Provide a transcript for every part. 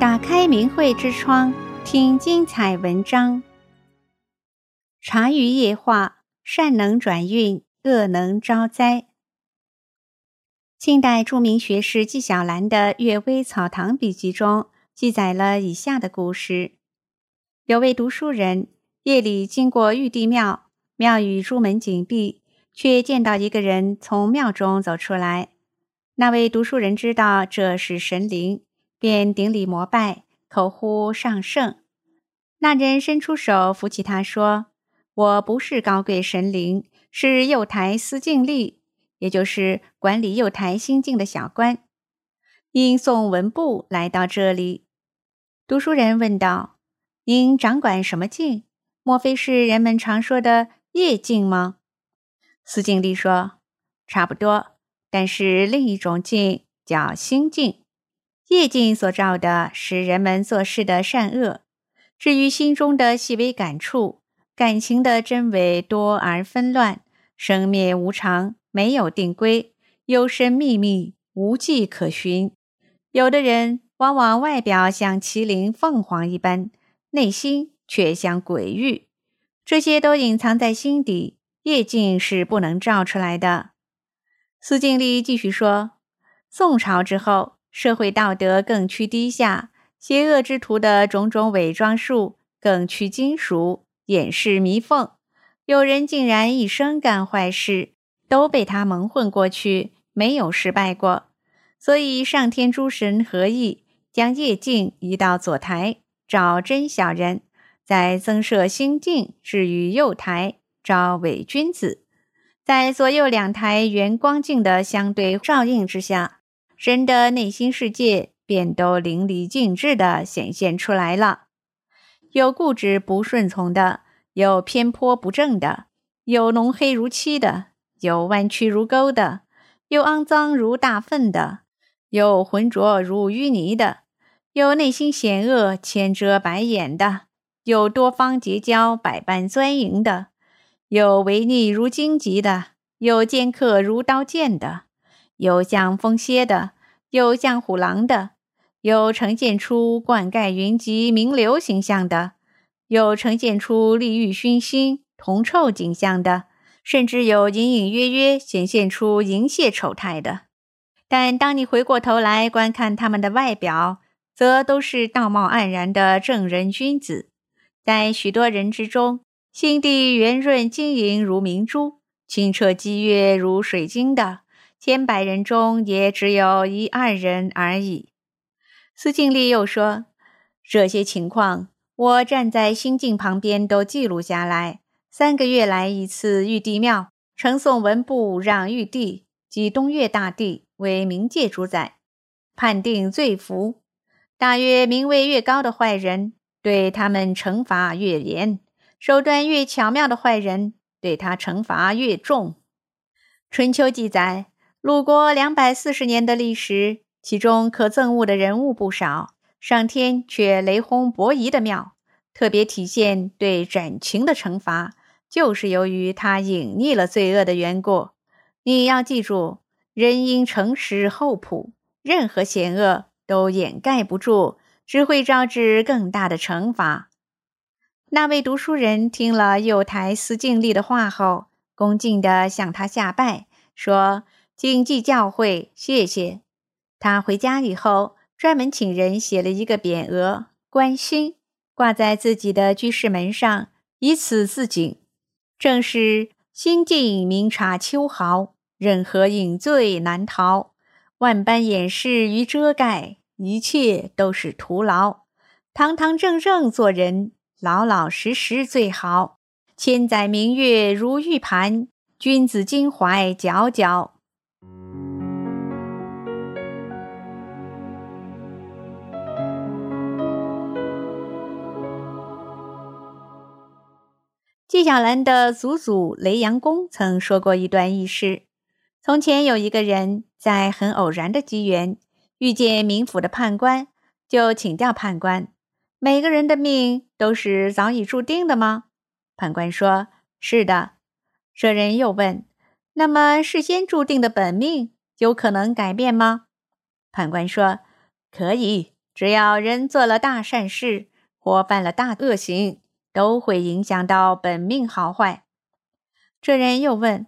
打开明慧之窗，听精彩文章。茶余夜话：善能转运，恶能招灾。清代著名学士纪晓岚的《阅微草堂笔记》中记载了以下的故事：有位读书人夜里经过玉帝庙，庙宇朱门紧闭，却见到一个人从庙中走出来。那位读书人知道这是神灵。便顶礼膜拜，口呼上圣。那人伸出手扶起他，说：“我不是高贵神灵，是右台司净吏，也就是管理右台心境的小官，因送文部来到这里。”读书人问道：“您掌管什么境？莫非是人们常说的业境吗？”司净吏说：“差不多，但是另一种境叫心境。”业境所照的是人们做事的善恶，至于心中的细微感触、感情的真伪多而纷乱，生灭无常，没有定规，幽深秘密，无迹可寻。有的人往往外表像麒麟凤凰一般，内心却像鬼域，这些都隐藏在心底，业境是不能照出来的。司净吏继续说：宋朝之后。社会道德更趋低下，邪恶之徒的种种伪装术更趋精熟，掩饰弥缝。有人竟然一生干坏事，都被他蒙混过去，没有失败过。所以上天诸神合意，将夜镜移到左台，找真小人；再增设心境置于右台，招伪君子。在左右两台圆光镜的相对照应之下。人的内心世界便都淋漓尽致地显现出来了，有固执不顺从的，有偏颇不正的，有浓黑如漆的，有弯曲如钩的，有肮脏如大粪的，有浑浊如淤泥的，有内心险恶千遮百掩的，有多方结交百般钻营的，有违逆如荆棘的，有尖刻如刀剑的。有像风蝎的，有像虎狼的，有呈现出冠盖云集名流形象的，有呈现出利欲熏心铜臭景象的，甚至有隐隐约约显现出淫亵丑态的。但当你回过头来观看他们的外表，则都是道貌岸然的正人君子。在许多人之中，心地圆润晶莹如明珠，清澈激越如水晶的。千百人中也只有一二人而已。司净吏又说：“这些情况，我站在心境旁边都记录下来。三个月来一次玉帝庙，呈送文部，让玉帝及东岳大帝为冥界主宰，判定罪罚。大约名位越高的坏人，对他们惩罚越严；手段越巧妙的坏人，对他惩罚越重。”春秋记载。鲁国两百四十年的历史，其中可憎恶的人物不少，上天却雷轰伯夷的庙，特别体现对斩禽的惩罚，就是由于他隐匿了罪恶的缘故。你要记住，人应诚实厚朴，任何险恶都掩盖不住，只会招致更大的惩罚。那位读书人听了右台司净吏的话后，恭敬地向他下拜，说。谨记教诲，谢谢。他回家以后，专门请人写了一个匾额“观心”，挂在自己的居室门上，以此自警。正是心境明察秋毫，任何隐罪难逃。万般掩饰与遮盖，一切都是徒劳。堂堂正正做人，老老实实最好。千载明月如玉盘，君子襟怀皎皎。纪晓岚的祖祖雷阳公曾说过一段轶事：从前有一个人在很偶然的机缘遇见冥府的判官，就请教判官：“每个人的命都是早已注定的吗？”判官说：“是的。”这人又问：“那么事先注定的本命有可能改变吗？”判官说：“可以，只要人做了大善事或犯了大恶行，都会影响到本命好坏。这人又问：“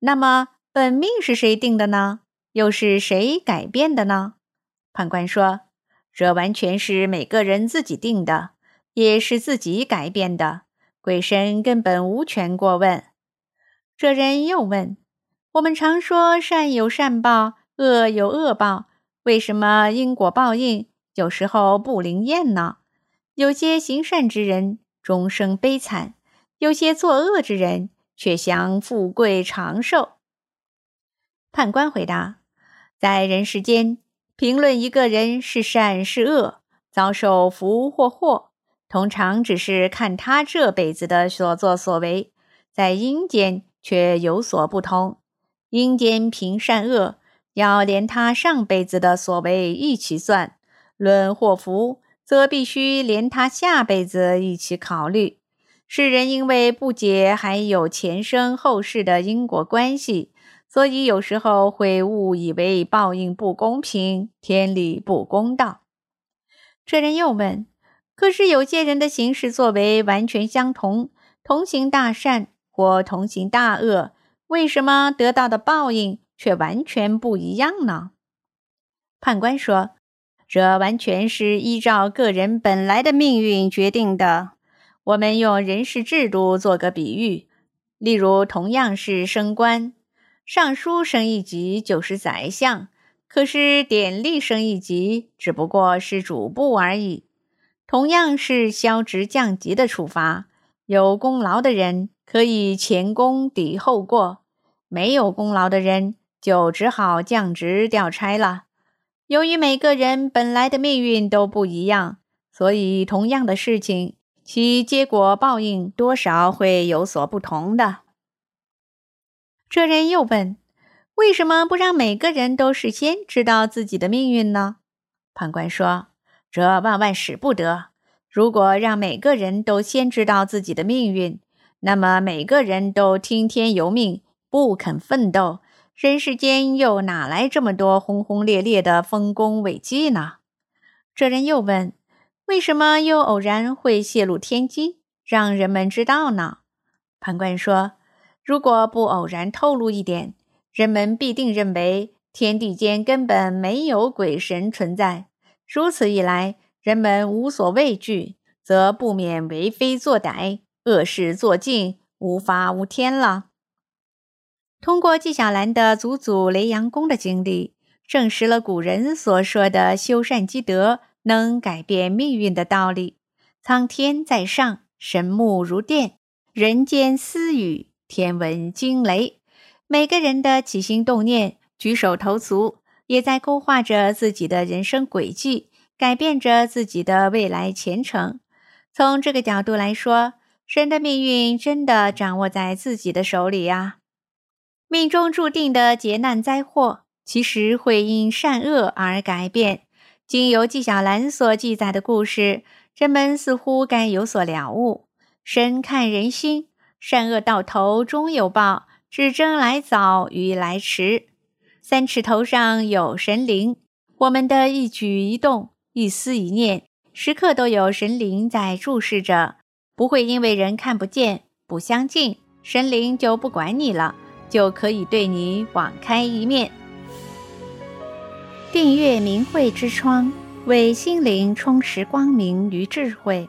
那么本命是谁定的呢？又是谁改变的呢？”判官说：“这完全是每个人自己定的，也是自己改变的，鬼神根本无权过问。”这人又问：“我们常说善有善报，恶有恶报，为什么因果报应有时候不灵验呢？有些行善之人终生悲惨，有些作恶之人却享富贵长寿。”判官回答：“在人世间。”评论一个人是善是恶，遭受福或祸，通常只是看他这辈子的所作所为，在阴间却有所不同。阴间评善恶，要连他上辈子的所为一起算；论祸福，则必须连他下辈子一起考虑。世人因为不解还有前生后世的因果关系。所以有时候会误以为报应不公平，天理不公道。这人又问：“可是有些人的行事作为完全相同，同行大善或同行大恶，为什么得到的报应却完全不一样呢？”判官说：“这完全是依照个人本来的命运决定的。我们用人事制度做个比喻，例如同样是升官。”尚书升一级就是宰相，可是典吏升一级只不过是主簿而已。同样是削职降级的处罚，有功劳的人可以前功抵后过，没有功劳的人就只好降职调差了。由于每个人本来的命运都不一样，所以同样的事情，其结果报应多少会有所不同的。这人又问：“为什么不让每个人都事先知道自己的命运呢？”判官说：“这万万使不得。如果让每个人都先知道自己的命运，那么每个人都听天由命，不肯奋斗，人世间又哪来这么多轰轰烈烈的丰功伟绩呢？”这人又问：“为什么又偶然会泄露天机，让人们知道呢？”判官说。如果不偶然透露一点，人们必定认为天地间根本没有鬼神存在。如此一来，人们无所畏惧，则不免为非作歹，恶事做尽，无法无天了。通过纪晓岚的祖祖雷阳公的经历，证实了古人所说的修善积德能改变命运的道理。苍天在上，神目如电；人间私语。天闻惊雷，每个人的起心动念、举手投足，也在勾画着自己的人生轨迹，改变着自己的未来前程。从这个角度来说，人的命运真的掌握在自己的手里呀。命中注定的劫难灾祸，其实会因善恶而改变。经由纪晓岚所记载的故事，人们似乎该有所了悟。神看人心。善恶到头终有报，只争来早与来迟。三尺头上有神灵，我们的一举一动、一思一念，时刻都有神灵在注视着。不会因为人看不见、不相近，神灵就不管你了，就可以对你网开一面。订阅明慧之窗，为心灵充实光明与智慧。